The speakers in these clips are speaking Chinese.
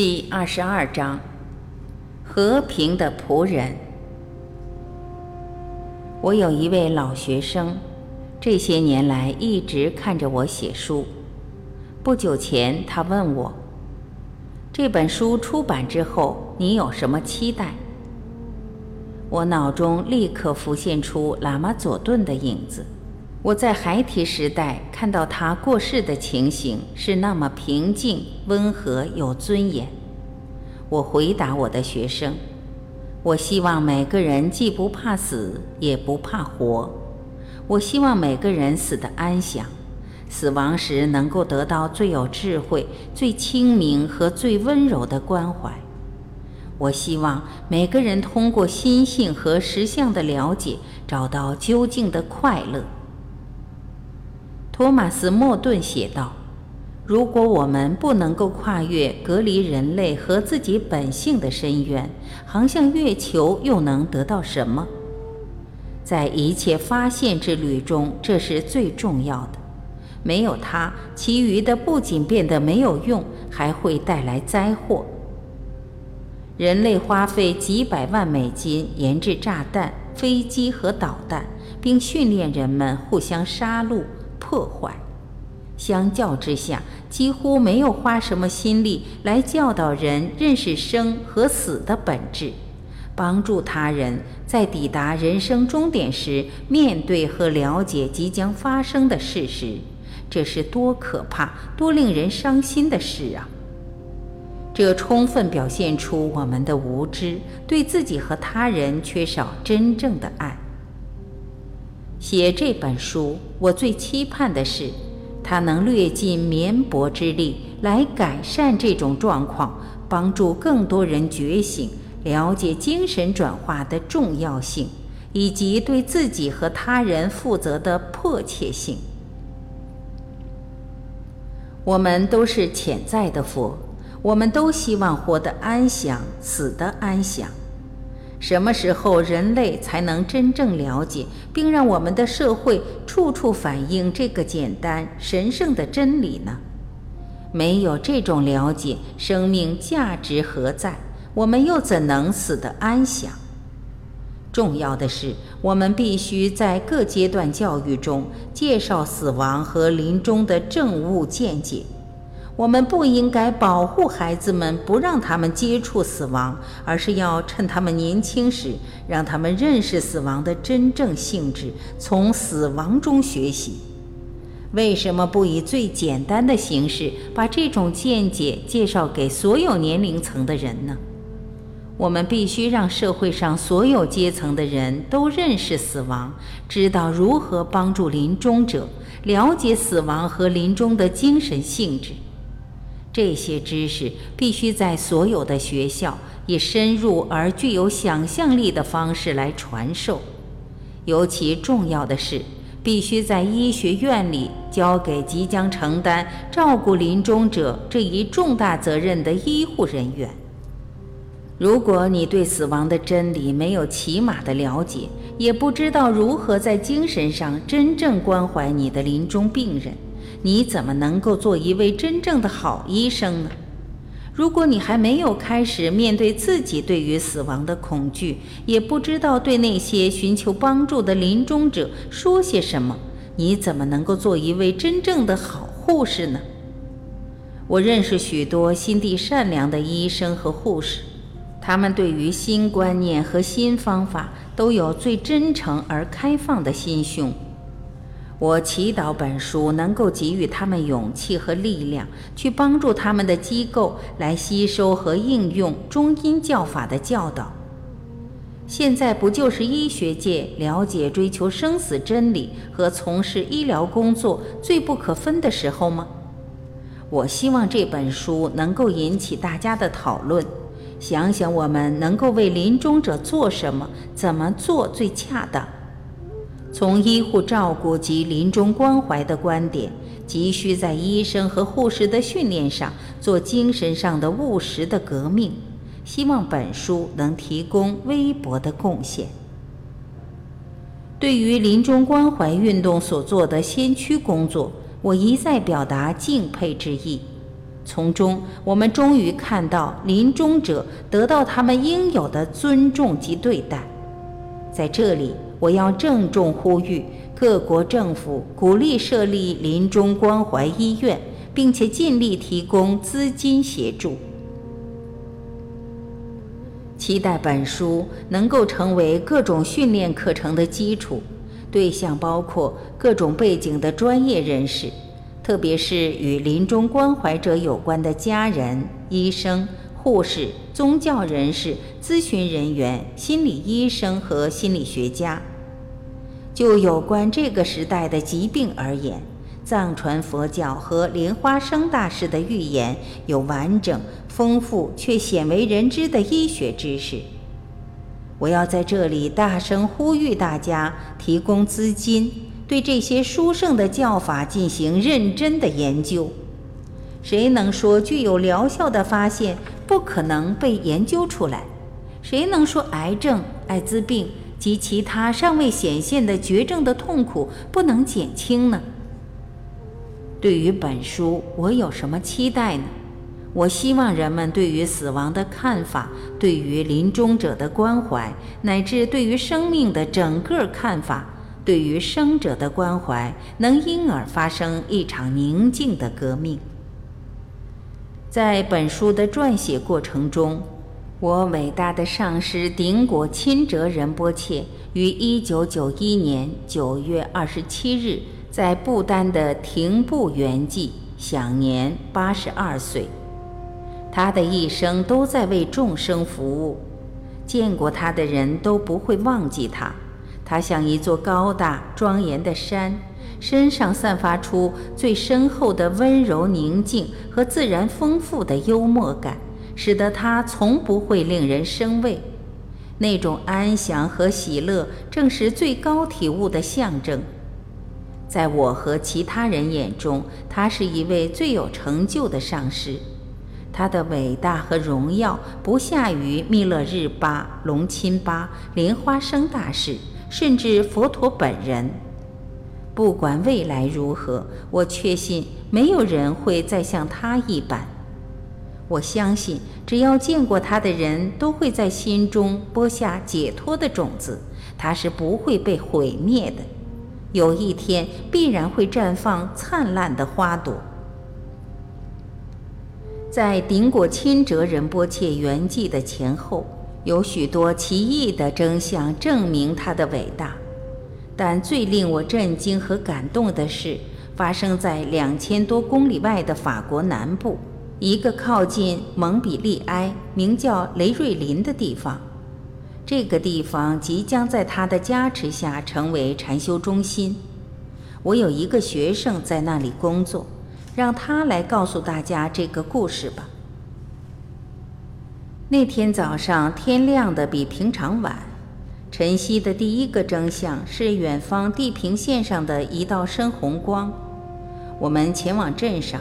第二十二章：和平的仆人。我有一位老学生，这些年来一直看着我写书。不久前，他问我：“这本书出版之后，你有什么期待？”我脑中立刻浮现出喇嘛佐顿的影子。我在孩提时代看到他过世的情形是那么平静、温和、有尊严。我回答我的学生：“我希望每个人既不怕死，也不怕活。我希望每个人死得安详，死亡时能够得到最有智慧、最清明和最温柔的关怀。我希望每个人通过心性和实相的了解，找到究竟的快乐。”托马斯·莫顿写道：“如果我们不能够跨越隔离人类和自己本性的深渊，航向月球又能得到什么？在一切发现之旅中，这是最重要的。没有它，其余的不仅变得没有用，还会带来灾祸。人类花费几百万美金研制炸弹、飞机和导弹，并训练人们互相杀戮。”破坏，相较之下，几乎没有花什么心力来教导人认识生和死的本质，帮助他人在抵达人生终点时面对和了解即将发生的事实。这是多可怕、多令人伤心的事啊！这充分表现出我们的无知，对自己和他人缺少真正的爱。写这本书，我最期盼的是，它能略尽绵薄之力来改善这种状况，帮助更多人觉醒，了解精神转化的重要性，以及对自己和他人负责的迫切性。我们都是潜在的佛，我们都希望活得安详，死得安详。什么时候人类才能真正了解，并让我们的社会处处反映这个简单神圣的真理呢？没有这种了解，生命价值何在？我们又怎能死得安详？重要的是，我们必须在各阶段教育中介绍死亡和临终的正悟见解。我们不应该保护孩子们，不让他们接触死亡，而是要趁他们年轻时，让他们认识死亡的真正性质，从死亡中学习。为什么不以最简单的形式把这种见解介绍给所有年龄层的人呢？我们必须让社会上所有阶层的人都认识死亡，知道如何帮助临终者，了解死亡和临终的精神性质。这些知识必须在所有的学校以深入而具有想象力的方式来传授。尤其重要的是，必须在医学院里交给即将承担照顾临终者这一重大责任的医护人员。如果你对死亡的真理没有起码的了解，也不知道如何在精神上真正关怀你的临终病人。你怎么能够做一位真正的好医生呢？如果你还没有开始面对自己对于死亡的恐惧，也不知道对那些寻求帮助的临终者说些什么，你怎么能够做一位真正的好护士呢？我认识许多心地善良的医生和护士，他们对于新观念和新方法都有最真诚而开放的心胸。我祈祷本书能够给予他们勇气和力量，去帮助他们的机构来吸收和应用中医教法的教导。现在不就是医学界了解、追求生死真理和从事医疗工作最不可分的时候吗？我希望这本书能够引起大家的讨论。想想我们能够为临终者做什么，怎么做最恰当。从医护照顾及临终关怀的观点，急需在医生和护士的训练上做精神上的务实的革命。希望本书能提供微薄的贡献。对于临终关怀运动所做的先驱工作，我一再表达敬佩之意。从中我们终于看到临终者得到他们应有的尊重及对待。在这里，我要郑重呼吁各国政府鼓励设立临终关怀医院，并且尽力提供资金协助。期待本书能够成为各种训练课程的基础，对象包括各种背景的专业人士，特别是与临终关怀者有关的家人、医生、护士、宗教人士、咨询人员、心理医生和心理学家。就有关这个时代的疾病而言。藏传佛教和莲花生大师的预言有完整、丰富却鲜为人知的医学知识。我要在这里大声呼吁大家提供资金，对这些殊胜的教法进行认真的研究。谁能说具有疗效的发现不可能被研究出来？谁能说癌症、艾滋病及其他尚未显现的绝症的痛苦不能减轻呢？对于本书，我有什么期待呢？我希望人们对于死亡的看法，对于临终者的关怀，乃至对于生命的整个看法，对于生者的关怀，能因而发生一场宁静的革命。在本书的撰写过程中，我伟大的上师顶果钦哲仁波切于1991年9月27日。在不丹的廷布圆寂，享年八十二岁。他的一生都在为众生服务，见过他的人都不会忘记他。他像一座高大庄严的山，身上散发出最深厚的温柔宁静和自然丰富的幽默感，使得他从不会令人生畏。那种安详和喜乐，正是最高体悟的象征。在我和其他人眼中，他是一位最有成就的上师。他的伟大和荣耀不下于密勒日巴、隆钦巴、莲花生大师，甚至佛陀本人。不管未来如何，我确信没有人会再像他一般。我相信，只要见过他的人都会在心中播下解脱的种子，他是不会被毁灭的。有一天必然会绽放灿烂的花朵。在顶果钦哲仁波切圆寂的前后，有许多奇异的真相证明他的伟大。但最令我震惊和感动的是，发生在两千多公里外的法国南部，一个靠近蒙彼利埃、名叫雷瑞林的地方。这个地方即将在他的加持下成为禅修中心。我有一个学生在那里工作，让他来告诉大家这个故事吧。那天早上天亮的比平常晚，晨曦的第一个征象是远方地平线上的一道深红光。我们前往镇上，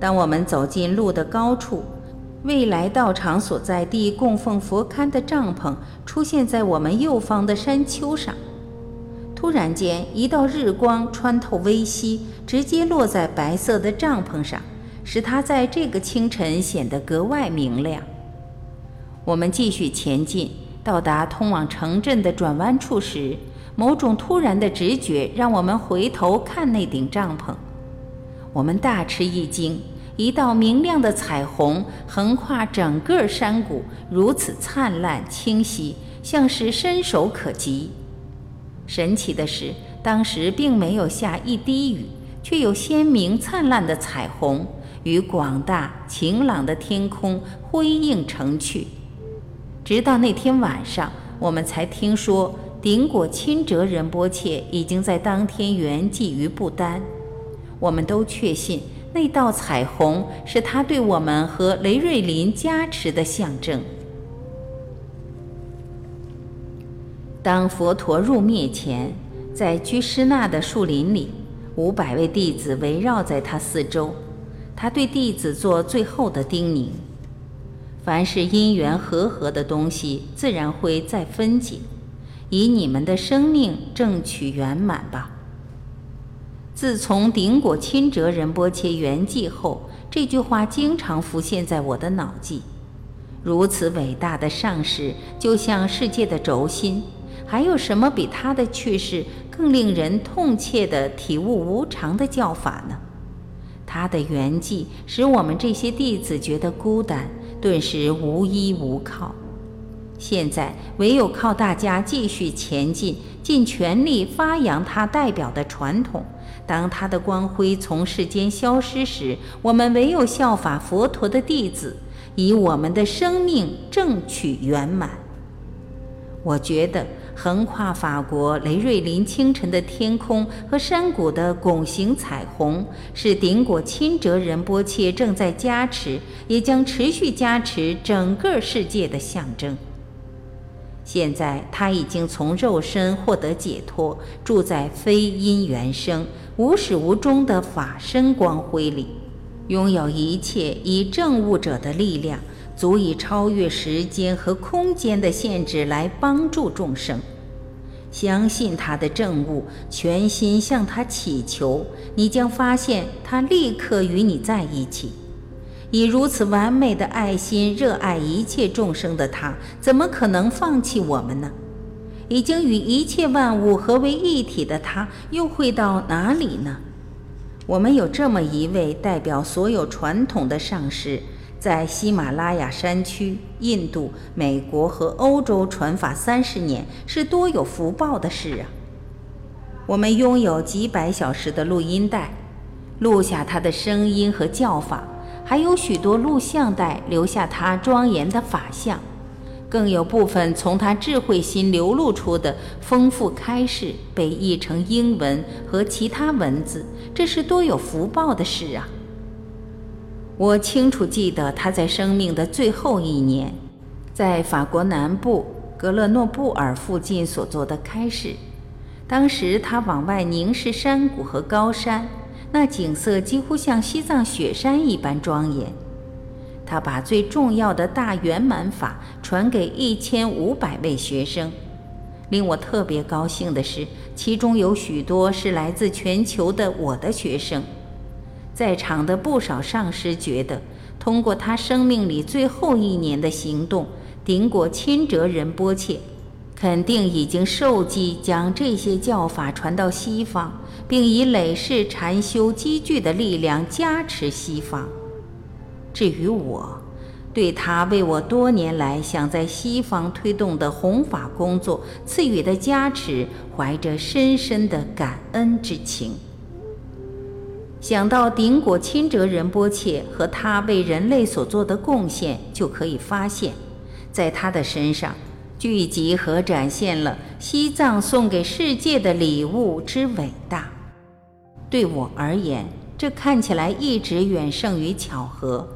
当我们走进路的高处。未来道场所在地供奉佛龛的帐篷出现在我们右方的山丘上。突然间，一道日光穿透微溪，直接落在白色的帐篷上，使它在这个清晨显得格外明亮。我们继续前进，到达通往城镇的转弯处时，某种突然的直觉让我们回头看那顶帐篷。我们大吃一惊。一道明亮的彩虹横跨整个山谷，如此灿烂清晰，像是伸手可及。神奇的是，当时并没有下一滴雨，却有鲜明灿烂的彩虹与广大晴朗的天空辉映成趣。直到那天晚上，我们才听说顶果钦哲仁波切已经在当天圆寂于不丹。我们都确信。那道彩虹是他对我们和雷瑞林加持的象征。当佛陀入灭前，在居士那的树林里，五百位弟子围绕在他四周。他对弟子做最后的叮咛：凡是因缘和合的东西，自然会再分解。以你们的生命正取圆满吧。自从顶果钦哲仁波切圆寂后，这句话经常浮现在我的脑际。如此伟大的上师，就像世界的轴心，还有什么比他的去世更令人痛切地体悟无常的教法呢？他的圆寂使我们这些弟子觉得孤单，顿时无依无靠。现在唯有靠大家继续前进，尽全力发扬他代表的传统。当他的光辉从世间消失时，我们唯有效法佛陀的弟子，以我们的生命争取圆满。我觉得横跨法国雷瑞林清晨的天空和山谷的拱形彩虹，是顶果钦哲仁波切正在加持，也将持续加持整个世界的象征。现在他已经从肉身获得解脱，住在非因缘生、无始无终的法身光辉里，拥有一切以证悟者的力量，足以超越时间和空间的限制来帮助众生。相信他的证悟，全心向他祈求，你将发现他立刻与你在一起。以如此完美的爱心热爱一切众生的他，怎么可能放弃我们呢？已经与一切万物合为一体的他，又会到哪里呢？我们有这么一位代表所有传统的上师，在喜马拉雅山区、印度、美国和欧洲传法三十年，是多有福报的事啊！我们拥有几百小时的录音带，录下他的声音和教法。还有许多录像带留下他庄严的法相，更有部分从他智慧心流露出的丰富开示被译成英文和其他文字，这是多有福报的事啊！我清楚记得他在生命的最后一年，在法国南部格勒诺布尔附近所做的开示，当时他往外凝视山谷和高山。那景色几乎像西藏雪山一般庄严。他把最重要的大圆满法传给一千五百位学生。令我特别高兴的是，其中有许多是来自全球的我的学生。在场的不少上师觉得，通过他生命里最后一年的行动，顶果亲哲仁波切。肯定已经受记将这些教法传到西方，并以累世禅修积聚的力量加持西方。至于我，对他为我多年来想在西方推动的弘法工作赐予的加持，怀着深深的感恩之情。想到顶果钦哲仁波切和他为人类所做的贡献，就可以发现，在他的身上。聚集和展现了西藏送给世界的礼物之伟大。对我而言，这看起来一直远胜于巧合。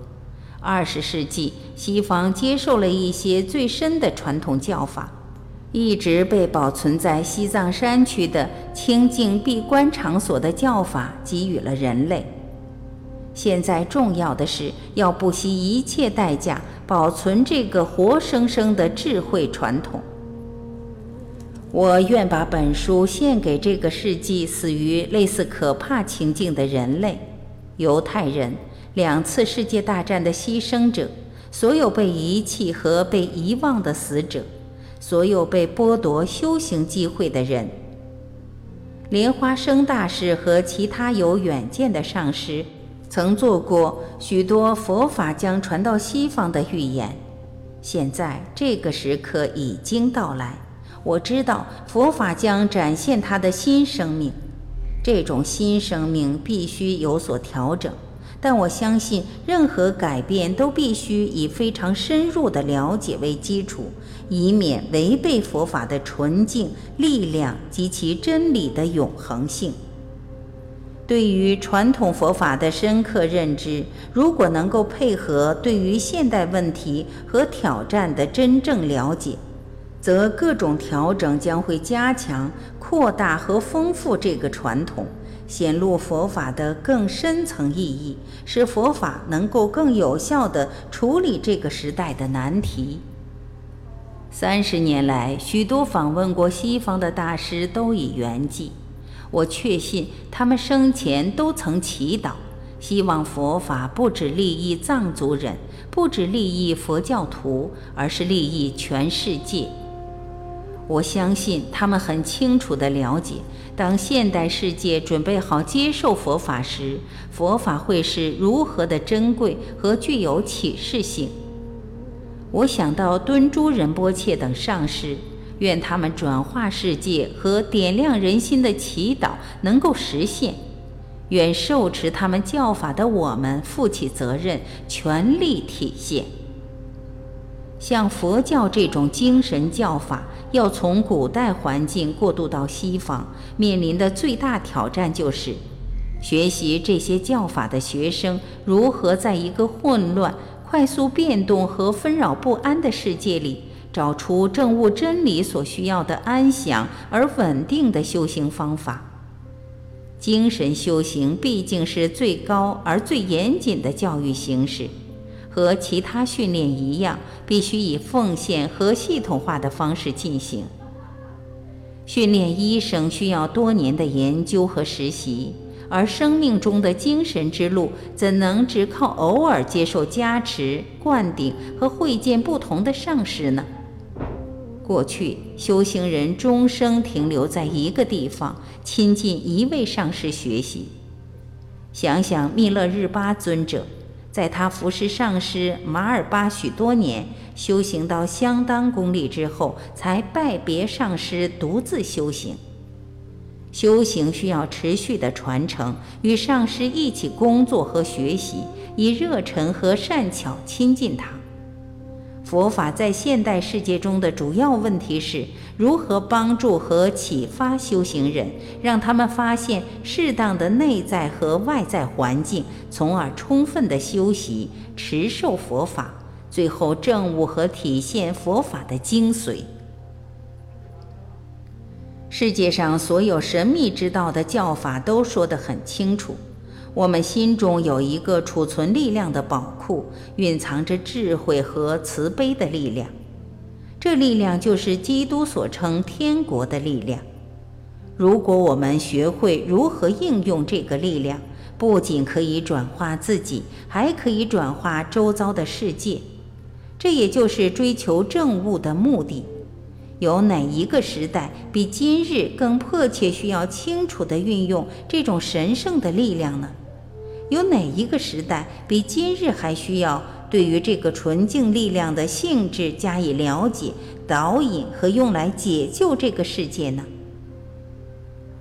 二十世纪，西方接受了一些最深的传统教法，一直被保存在西藏山区的清净闭关场所的教法，给予了人类。现在重要的是要不惜一切代价保存这个活生生的智慧传统。我愿把本书献给这个世纪死于类似可怕情境的人类：犹太人、两次世界大战的牺牲者、所有被遗弃和被遗忘的死者、所有被剥夺修行机会的人。莲花生大师和其他有远见的上师。曾做过许多佛法将传到西方的预言，现在这个时刻已经到来。我知道佛法将展现它的新生命，这种新生命必须有所调整，但我相信任何改变都必须以非常深入的了解为基础，以免违背佛法的纯净力量及其真理的永恒性。对于传统佛法的深刻认知，如果能够配合对于现代问题和挑战的真正了解，则各种调整将会加强、扩大和丰富这个传统，显露佛法的更深层意义，使佛法能够更有效地处理这个时代的难题。三十年来，许多访问过西方的大师都已圆寂。我确信他们生前都曾祈祷，希望佛法不只利益藏族人，不只利益佛教徒，而是利益全世界。我相信他们很清楚地了解，当现代世界准备好接受佛法时，佛法会是如何的珍贵和具有启示性。我想到敦珠仁波切等上师，愿他们转化世界和点亮人心的祈祷能够实现。愿受持他们教法的我们负起责任，全力体现。像佛教这种精神教法，要从古代环境过渡到西方，面临的最大挑战就是，学习这些教法的学生如何在一个混乱、快速变动和纷扰不安的世界里，找出证悟真理所需要的安详而稳定的修行方法。精神修行毕竟是最高而最严谨的教育形式。和其他训练一样，必须以奉献和系统化的方式进行。训练医生需要多年的研究和实习，而生命中的精神之路怎能只靠偶尔接受加持、灌顶和会见不同的上师呢？过去，修行人终生停留在一个地方，亲近一位上师学习。想想密勒日巴尊者。在他服侍上师马尔巴许多年，修行到相当功力之后，才拜别上师，独自修行。修行需要持续的传承，与上师一起工作和学习，以热忱和善巧亲近他。佛法在现代世界中的主要问题是如何帮助和启发修行人，让他们发现适当的内在和外在环境，从而充分的修习、持受佛法，最后证悟和体现佛法的精髓。世界上所有神秘之道的教法都说得很清楚。我们心中有一个储存力量的宝库，蕴藏着智慧和慈悲的力量。这力量就是基督所称天国的力量。如果我们学会如何应用这个力量，不仅可以转化自己，还可以转化周遭的世界。这也就是追求正悟的目的。有哪一个时代比今日更迫切需要清楚地运用这种神圣的力量呢？有哪一个时代比今日还需要对于这个纯净力量的性质加以了解、导引和用来解救这个世界呢？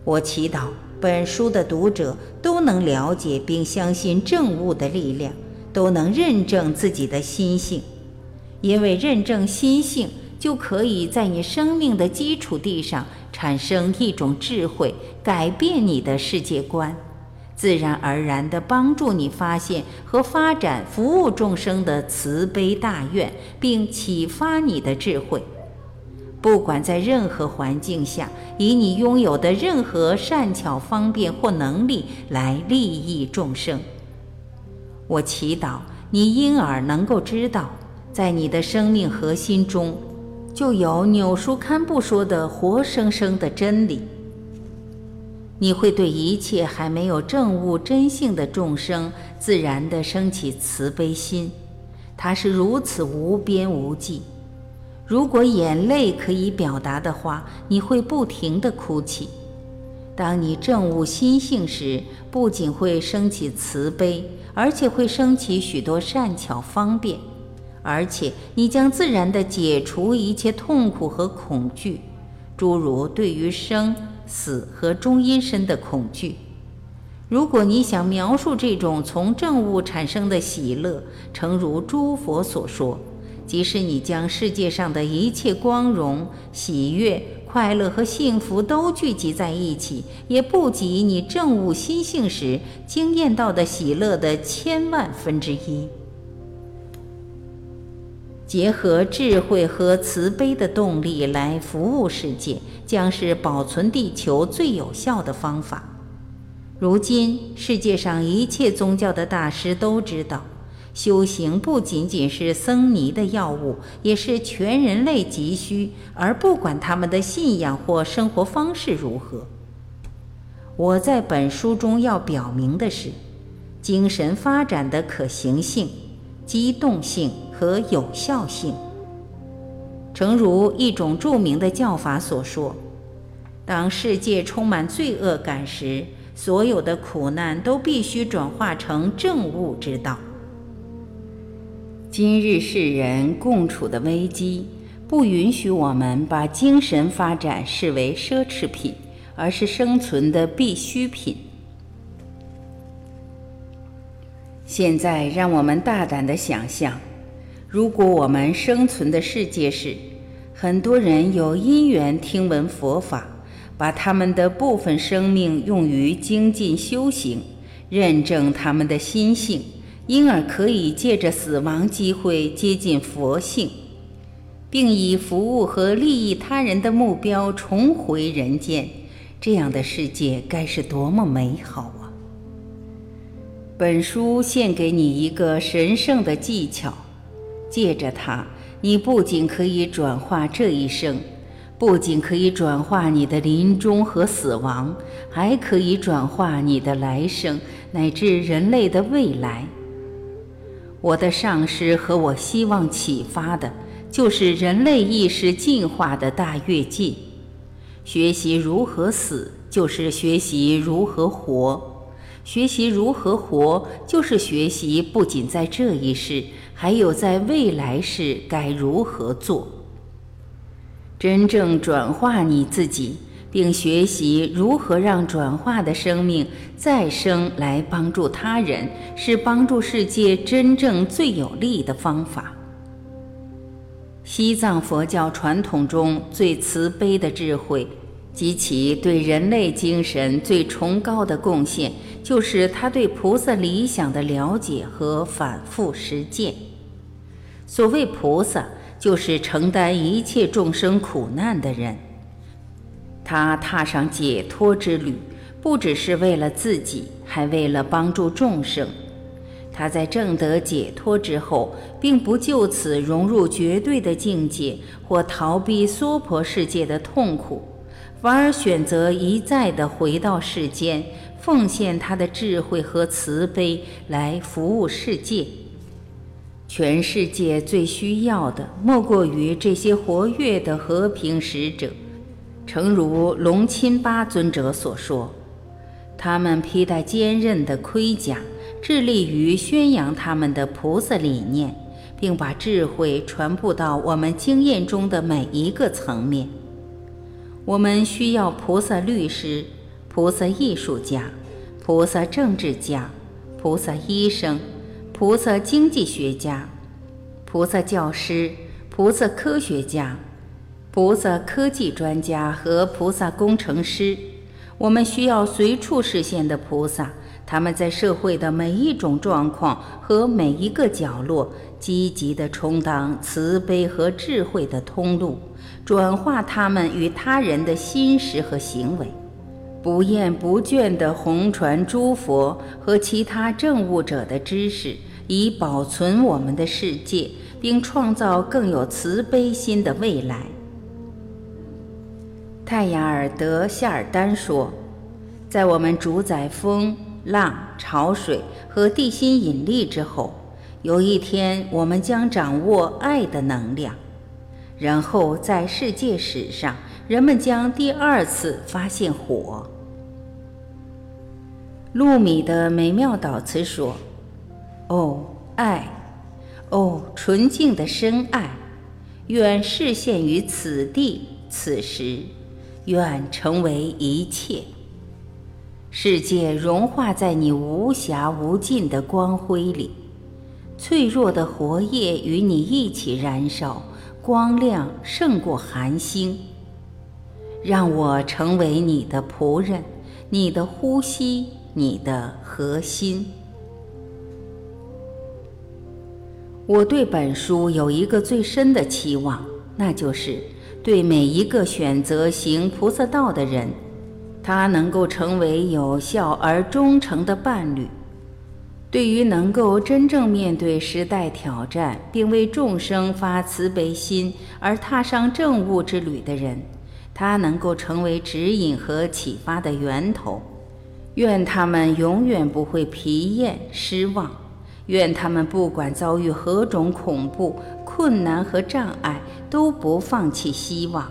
我祈祷本书的读者都能了解并相信正悟的力量，都能认证自己的心性，因为认证心性就可以在你生命的基础地上产生一种智慧，改变你的世界观。自然而然地帮助你发现和发展服务众生的慈悲大愿，并启发你的智慧。不管在任何环境下，以你拥有的任何善巧方便或能力来利益众生。我祈祷你因而能够知道，在你的生命核心中，就有纽书刊布说的活生生的真理。你会对一切还没有证悟真性的众生，自然地升起慈悲心，它是如此无边无际。如果眼泪可以表达的话，你会不停地哭泣。当你证悟心性时，不仅会升起慈悲，而且会升起许多善巧方便，而且你将自然地解除一切痛苦和恐惧，诸如对于生。死和中阴身的恐惧。如果你想描述这种从正悟产生的喜乐，诚如诸佛所说，即使你将世界上的一切光荣、喜悦、快乐和幸福都聚集在一起，也不及你正悟心性时惊艳到的喜乐的千万分之一。结合智慧和慈悲的动力来服务世界，将是保存地球最有效的方法。如今，世界上一切宗教的大师都知道，修行不仅仅是僧尼的药物，也是全人类急需，而不管他们的信仰或生活方式如何。我在本书中要表明的是，精神发展的可行性、机动性和有效性。诚如一种著名的教法所说：“当世界充满罪恶感时，所有的苦难都必须转化成正悟之道。”今日世人共处的危机，不允许我们把精神发展视为奢侈品，而是生存的必需品。现在，让我们大胆的想象，如果我们生存的世界是很多人有因缘听闻佛法，把他们的部分生命用于精进修行，认证他们的心性。因而可以借着死亡机会接近佛性，并以服务和利益他人的目标重回人间，这样的世界该是多么美好啊！本书献给你一个神圣的技巧，借着它，你不仅可以转化这一生，不仅可以转化你的临终和死亡，还可以转化你的来生乃至人类的未来。我的上师和我希望启发的，就是人类意识进化的大跃进。学习如何死，就是学习如何活；学习如何活，就是学习不仅在这一世，还有在未来世该如何做。真正转化你自己。并学习如何让转化的生命再生来帮助他人，是帮助世界真正最有利的方法。西藏佛教传统中最慈悲的智慧及其对人类精神最崇高的贡献，就是他对菩萨理想的了解和反复实践。所谓菩萨，就是承担一切众生苦难的人。他踏上解脱之旅，不只是为了自己，还为了帮助众生。他在证得解脱之后，并不就此融入绝对的境界或逃避娑婆世界的痛苦，反而选择一再地回到世间，奉献他的智慧和慈悲来服务世界。全世界最需要的，莫过于这些活跃的和平使者。诚如龙钦巴尊者所说，他们披戴坚韧的盔甲，致力于宣扬他们的菩萨理念，并把智慧传播到我们经验中的每一个层面。我们需要菩萨律师、菩萨艺术家、菩萨政治家、菩萨医生、菩萨经济学家、菩萨教师、菩萨科学家。菩萨科技专家和菩萨工程师，我们需要随处实现的菩萨，他们在社会的每一种状况和每一个角落，积极地充当慈悲和智慧的通路，转化他们与他人的心识和行为，不厌不倦地弘传诸佛和其他证悟者的知识，以保存我们的世界，并创造更有慈悲心的未来。泰雅尔德夏尔丹说：“在我们主宰风、浪、潮水和地心引力之后，有一天我们将掌握爱的能量。然后在世界史上，人们将第二次发现火。”露米的美妙导词说：“哦，爱，哦，纯净的深爱，愿视现于此地此时。”愿成为一切，世界融化在你无暇无尽的光辉里，脆弱的活页与你一起燃烧，光亮胜过寒星。让我成为你的仆人，你的呼吸，你的核心。我对本书有一个最深的期望，那就是。对每一个选择行菩萨道的人，他能够成为有效而忠诚的伴侣；对于能够真正面对时代挑战，并为众生发慈悲心而踏上正悟之旅的人，他能够成为指引和启发的源头。愿他们永远不会疲厌失望，愿他们不管遭遇何种恐怖、困难和障碍，都不放弃希望。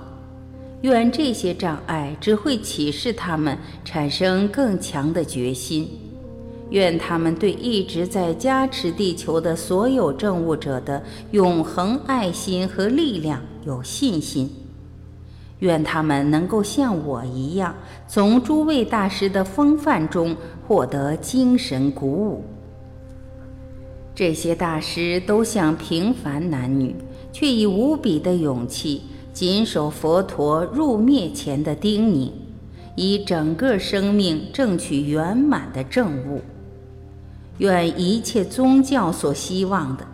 愿这些障碍只会启示他们产生更强的决心。愿他们对一直在加持地球的所有政务者的永恒爱心和力量有信心。愿他们能够像我一样，从诸位大师的风范中获得精神鼓舞。这些大师都像平凡男女，却以无比的勇气谨守佛陀入灭前的叮咛，以整个生命争取圆满的正悟。愿一切宗教所希望的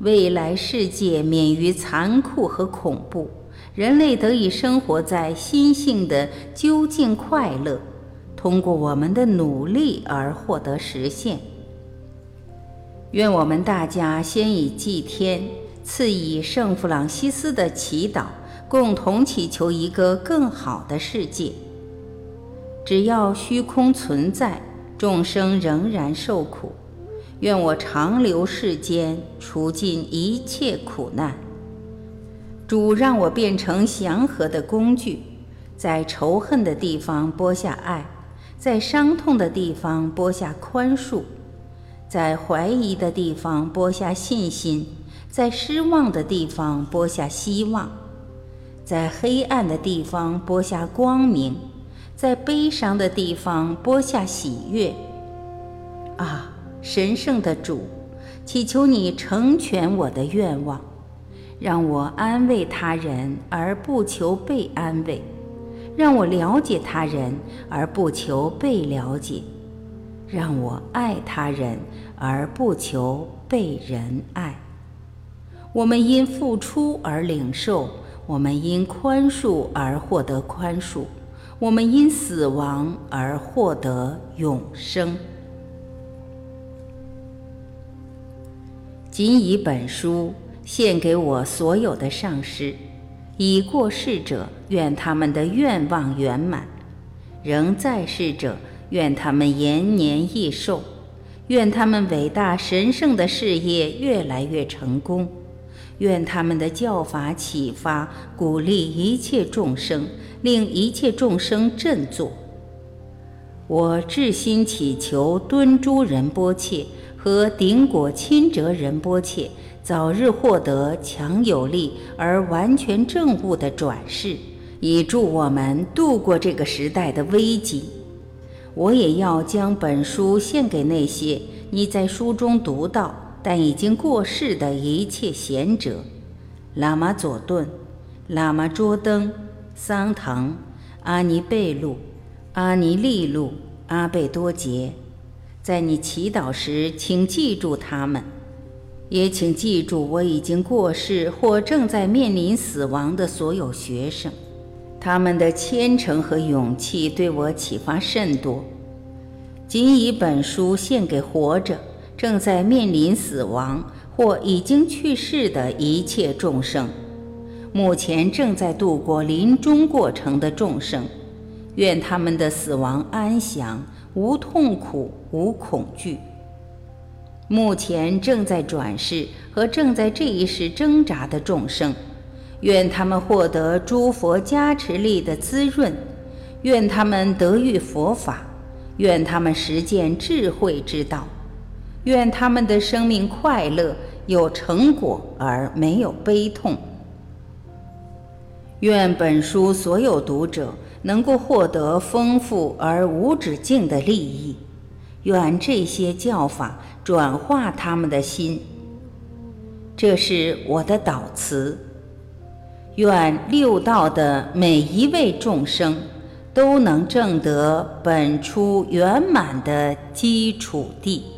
未来世界免于残酷和恐怖。人类得以生活在心性的究竟快乐，通过我们的努力而获得实现。愿我们大家先以祭天，次以圣弗朗西斯的祈祷，共同祈求一个更好的世界。只要虚空存在，众生仍然受苦。愿我长留世间，除尽一切苦难。主让我变成祥和的工具，在仇恨的地方播下爱，在伤痛的地方播下宽恕，在怀疑的地方播下信心，在失望的地方播下希望，在黑暗的地方播下光明，在悲伤的地方播下喜悦。啊，神圣的主，祈求你成全我的愿望。让我安慰他人而不求被安慰，让我了解他人而不求被了解，让我爱他人而不求被人爱。我们因付出而领受，我们因宽恕而获得宽恕，我们因死亡而获得永生。仅以本书。献给我所有的上师，已过世者，愿他们的愿望圆满；仍在世者，愿他们延年益寿；愿他们伟大神圣的事业越来越成功；愿他们的教法启发鼓励一切众生，令一切众生振作。我至心祈求敦珠仁波切和顶果钦哲仁波切。早日获得强有力而完全正悟的转世，以助我们度过这个时代的危机。我也要将本书献给那些你在书中读到但已经过世的一切贤者：喇嘛佐顿、喇嘛卓登、桑唐、阿尼贝路、阿尼利路、阿贝多杰。在你祈祷时，请记住他们。也请记住，我已经过世或正在面临死亡的所有学生，他们的虔诚和勇气对我启发甚多。仅以本书献给活着、正在面临死亡或已经去世的一切众生，目前正在度过临终过程的众生，愿他们的死亡安详，无痛苦，无恐惧。目前正在转世和正在这一世挣扎的众生，愿他们获得诸佛加持力的滋润，愿他们得遇佛法，愿他们实践智慧之道，愿他们的生命快乐有成果而没有悲痛。愿本书所有读者能够获得丰富而无止境的利益。愿这些教法转化他们的心，这是我的祷词。愿六道的每一位众生都能证得本初圆满的基础地。